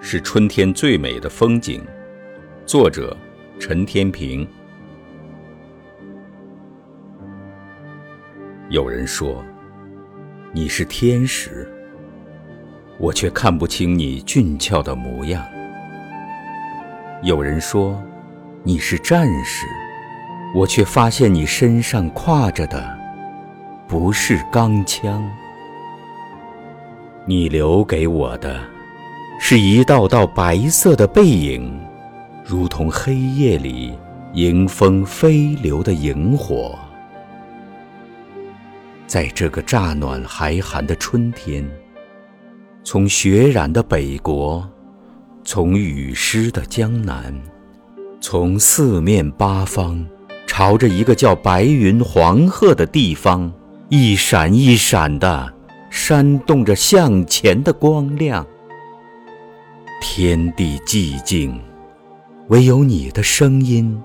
是春天最美的风景。作者：陈天平。有人说你是天使，我却看不清你俊俏的模样。有人说你是战士，我却发现你身上挎着的不是钢枪。你留给我的，是一道道白色的背影，如同黑夜里迎风飞流的萤火。在这个乍暖还寒的春天，从雪染的北国，从雨湿的江南，从四面八方，朝着一个叫白云黄鹤的地方，一闪一闪的。煽动着向前的光亮，天地寂静，唯有你的声音，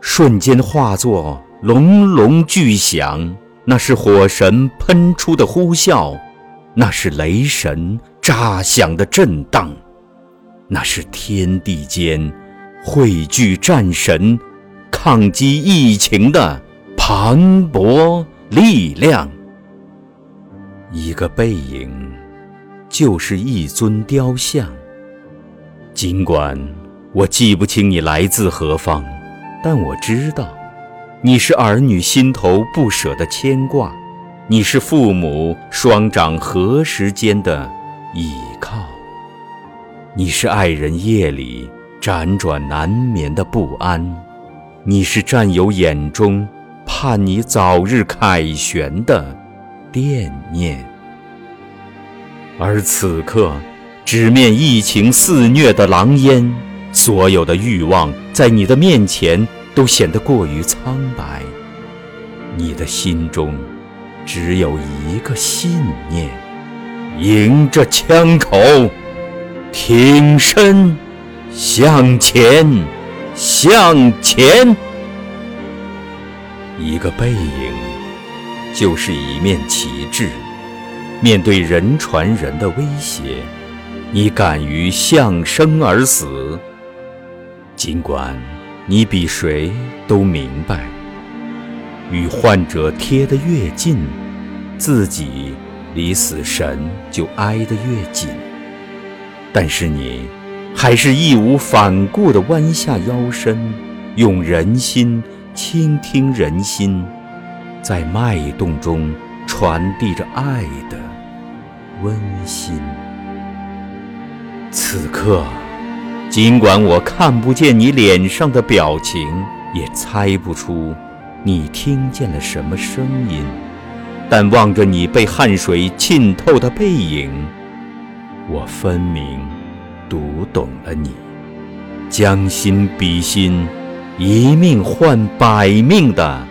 瞬间化作隆隆巨响。那是火神喷出的呼啸，那是雷神炸响的震荡，那是天地间汇聚战神、抗击疫情的磅礴力量。一个背影，就是一尊雕像。尽管我记不清你来自何方，但我知道，你是儿女心头不舍的牵挂，你是父母双掌合十间的倚靠，你是爱人夜里辗转难眠的不安，你是战友眼中盼你早日凯旋的。惦念，而此刻，直面疫情肆虐的狼烟，所有的欲望在你的面前都显得过于苍白。你的心中只有一个信念：迎着枪口，挺身向前，向前。一个背影。就是一面旗帜，面对人传人的威胁，你敢于向生而死。尽管你比谁都明白，与患者贴得越近，自己离死神就挨得越紧。但是你还是义无反顾地弯下腰身，用人心倾听人心。在脉动中传递着爱的温馨。此刻，尽管我看不见你脸上的表情，也猜不出你听见了什么声音，但望着你被汗水浸透的背影，我分明读懂了你。将心比心，一命换百命的。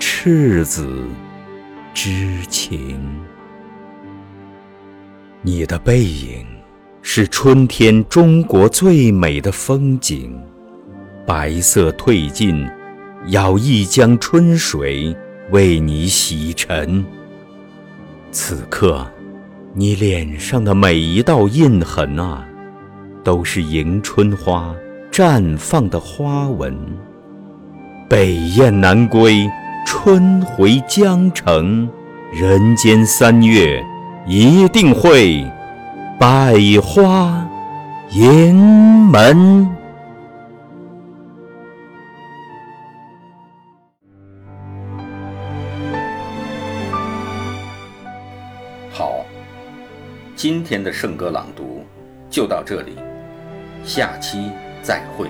赤子之情，你的背影是春天中国最美的风景。白色褪尽，舀一江春水为你洗尘。此刻，你脸上的每一道印痕啊，都是迎春花绽放的花纹。北雁南归。春回江城，人间三月一定会百花迎门。好，今天的圣歌朗读就到这里，下期再会。